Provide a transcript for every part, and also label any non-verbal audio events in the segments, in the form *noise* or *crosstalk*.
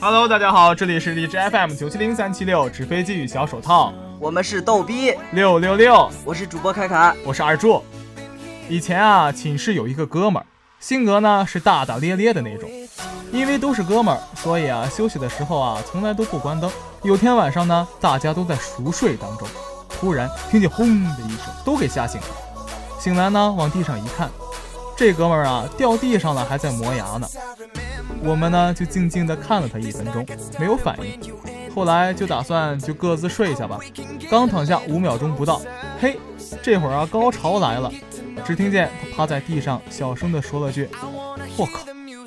Hello，大家好，这里是荔枝 FM 九七零三七六纸飞机与小手套，我们是逗逼六六六，我是主播凯凯，我是二柱。以前啊，寝室有一个哥们儿，性格呢是大大咧咧的那种。因为都是哥们儿，所以啊，休息的时候啊，从来都不关灯。有天晚上呢，大家都在熟睡当中，突然听见轰的一声，都给吓醒了。醒来呢，往地上一看，这哥们儿啊掉地上了，还在磨牙呢。我们呢就静静地看了他一分钟，没有反应。后来就打算就各自睡下吧。刚躺下五秒钟不到，嘿，这会儿啊高潮来了。只听见他趴在地上，小声地说了句：“我靠，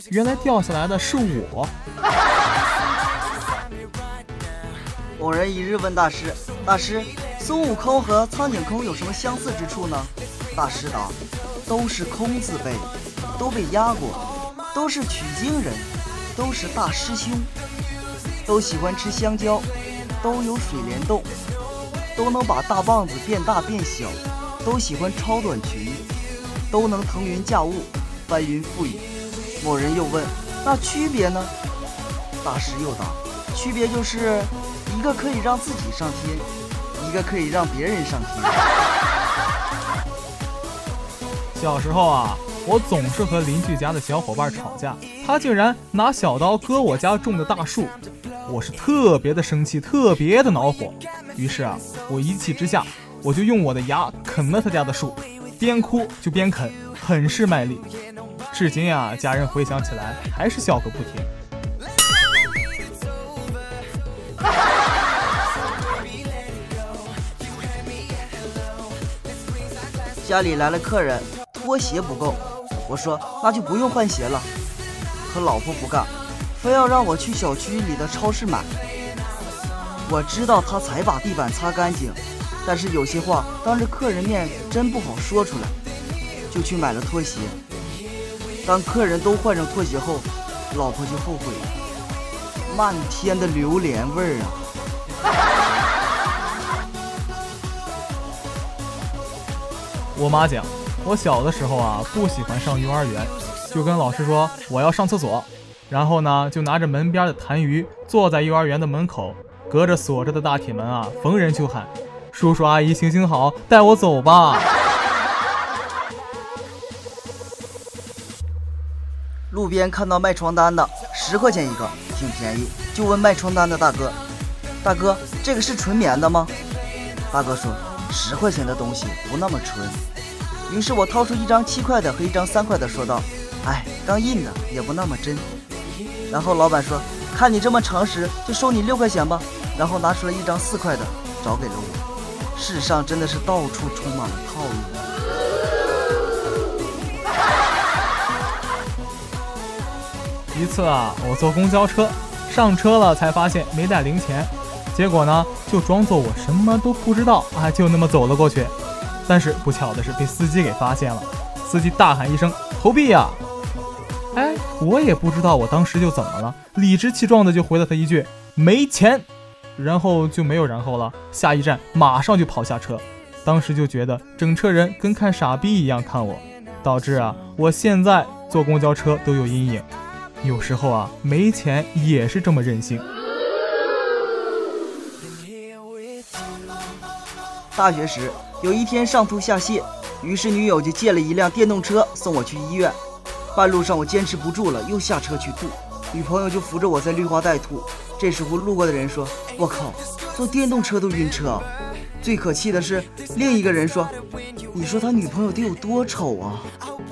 原来掉下来的是我。” *laughs* 某人一日问大师：“大师，孙悟空和苍井空有什么相似之处呢？”大师答：“都是空字辈，都被压过。”都是取经人，都是大师兄，都喜欢吃香蕉，都有水帘洞，都能把大棒子变大变小，都喜欢超短裙，都能腾云驾雾，翻云覆雨。某人又问：“那区别呢？”大师又答：“区别就是一个可以让自己上天，一个可以让别人上天。”小时候啊。我总是和邻居家的小伙伴吵架，他竟然拿小刀割我家种的大树，我是特别的生气，特别的恼火。于是啊，我一气之下，我就用我的牙啃了他家的树，边哭就边啃，很是卖力。至今啊，家人回想起来还是笑个不停。家里来了客人，拖鞋不够。我说那就不用换鞋了，可老婆不干，非要让我去小区里的超市买。我知道他才把地板擦干净，但是有些话当着客人面真不好说出来，就去买了拖鞋。当客人都换上拖鞋后，老婆就后悔了，漫天的榴莲味儿啊！我妈讲。我小的时候啊，不喜欢上幼儿园，就跟老师说我要上厕所，然后呢，就拿着门边的痰盂，坐在幼儿园的门口，隔着锁着的大铁门啊，逢人就喊：“叔叔阿姨，行行好，带我走吧。”路边看到卖床单的，十块钱一个，挺便宜，就问卖床单的大哥：“大哥，这个是纯棉的吗？”大哥说：“十块钱的东西不那么纯。”于是我掏出一张七块的和一张三块的，说道：“哎，刚印的也不那么真。”然后老板说：“看你这么诚实，就收你六块钱吧。”然后拿出了一张四块的，找给了我。世上真的是到处充满了套路。一次啊，我坐公交车，上车了才发现没带零钱，结果呢，就装作我什么都不知道啊，就那么走了过去。但是不巧的是被司机给发现了，司机大喊一声“投币呀”！哎，我也不知道我当时就怎么了，理直气壮的就回了他一句“没钱”，然后就没有然后了。下一站马上就跑下车，当时就觉得整车人跟看傻逼一样看我，导致啊，我现在坐公交车都有阴影。有时候啊，没钱也是这么任性。大学时。有一天上吐下泻，于是女友就借了一辆电动车送我去医院。半路上我坚持不住了，又下车去吐，女朋友就扶着我在绿化带吐。这时候路过的人说：“我靠，坐电动车都晕车。”最可气的是，另一个人说：“你说他女朋友得有多丑啊？”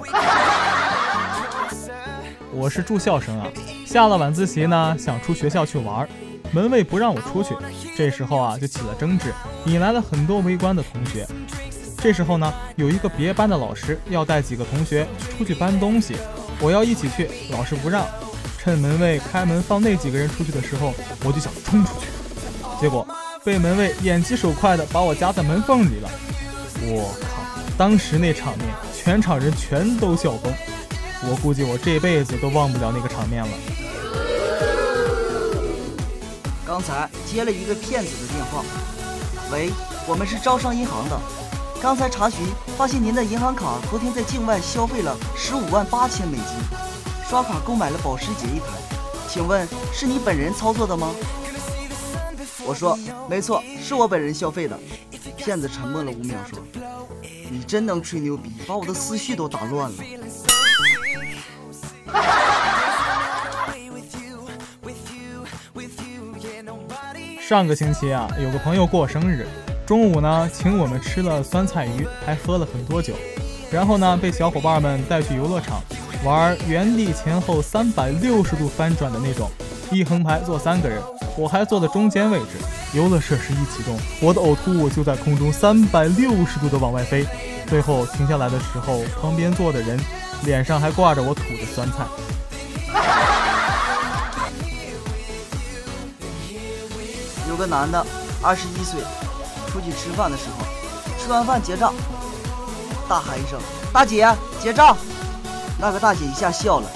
*laughs* 我是住校生啊，下了晚自习呢，想出学校去玩。门卫不让我出去，这时候啊就起了争执，引来了很多围观的同学。这时候呢，有一个别班的老师要带几个同学出去搬东西，我要一起去，老师不让。趁门卫开门放那几个人出去的时候，我就想冲出去，结果被门卫眼疾手快的把我夹在门缝里了。我靠！当时那场面，全场人全都笑崩，我估计我这辈子都忘不了那个场面了。刚才接了一个骗子的电话，喂，我们是招商银行的，刚才查询发现您的银行卡昨天在境外消费了十五万八千美金，刷卡购买了保时捷一台，请问是你本人操作的吗？我说没错，是我本人消费的。骗子沉默了五秒，说：“你真能吹牛逼，把我的思绪都打乱了。*laughs* ”上个星期啊，有个朋友过生日，中午呢请我们吃了酸菜鱼，还喝了很多酒，然后呢被小伙伴们带去游乐场玩原地前后三百六十度翻转的那种，一横排坐三个人，我还坐在中间位置。游乐设施一启动，我的呕吐物就在空中三百六十度的往外飞，最后停下来的时候，旁边坐的人脸上还挂着我吐的酸菜。有个男的，二十一岁，出去吃饭的时候，吃完饭结账，大喊一声：“大姐，结账！”那个大姐一下笑了，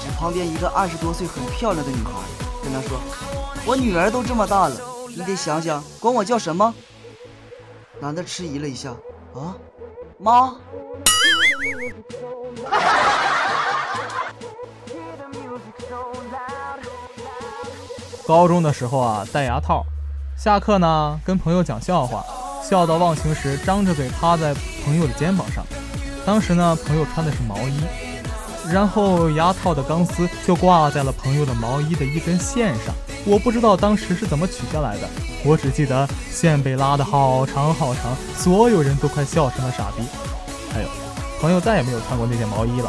指旁边一个二十多岁很漂亮的女孩，跟她说：“我女儿都这么大了，你得想想管我叫什么。”男的迟疑了一下，啊，妈。*laughs* *laughs* 高中的时候啊，戴牙套。下课呢，跟朋友讲笑话，笑到忘情时，张着嘴趴在朋友的肩膀上。当时呢，朋友穿的是毛衣，然后牙套的钢丝就挂在了朋友的毛衣的一根线上。我不知道当时是怎么取下来的，我只记得线被拉得好长好长，所有人都快笑成了傻逼。还有，朋友再也没有穿过那件毛衣了。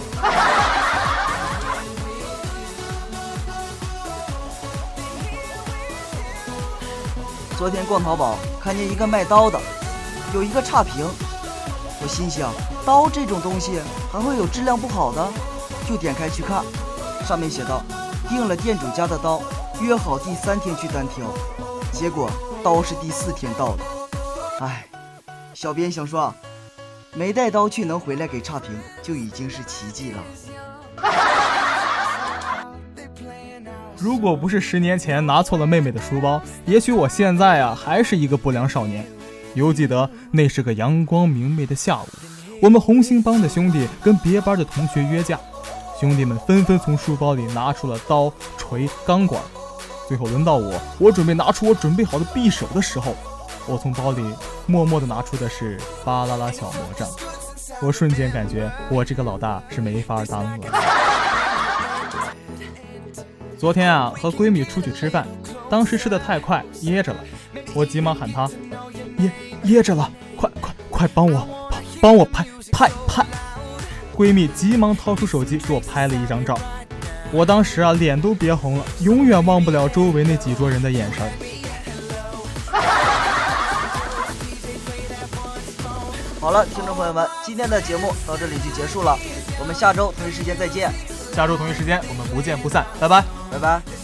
昨天逛淘宝，看见一个卖刀的，有一个差评。我心想，刀这种东西还会有质量不好的？就点开去看，上面写道：订了店主家的刀，约好第三天去单挑。结果刀是第四天到的。唉，小编想说，没带刀去能回来给差评，就已经是奇迹了。如果不是十年前拿错了妹妹的书包，也许我现在啊还是一个不良少年。犹记得那是个阳光明媚的下午，我们红星帮的兄弟跟别班的同学约架，兄弟们纷纷从书包里拿出了刀、锤、钢管。最后轮到我，我准备拿出我准备好的匕首的时候，我从包里默默地拿出的是巴啦啦小魔杖。我瞬间感觉我这个老大是没法当了。昨天啊，和闺蜜出去吃饭，当时吃的太快噎着了，我急忙喊她，噎噎着了，快快快帮我帮帮我拍拍拍！闺蜜急忙掏出手机给我拍了一张照，我当时啊脸都憋红了，永远忘不了周围那几桌人的眼神。*laughs* 好了，听众朋友们，今天的节目到这里就结束了，我们下周同一时间再见。下周同一时间，我们不见不散，拜拜，拜拜。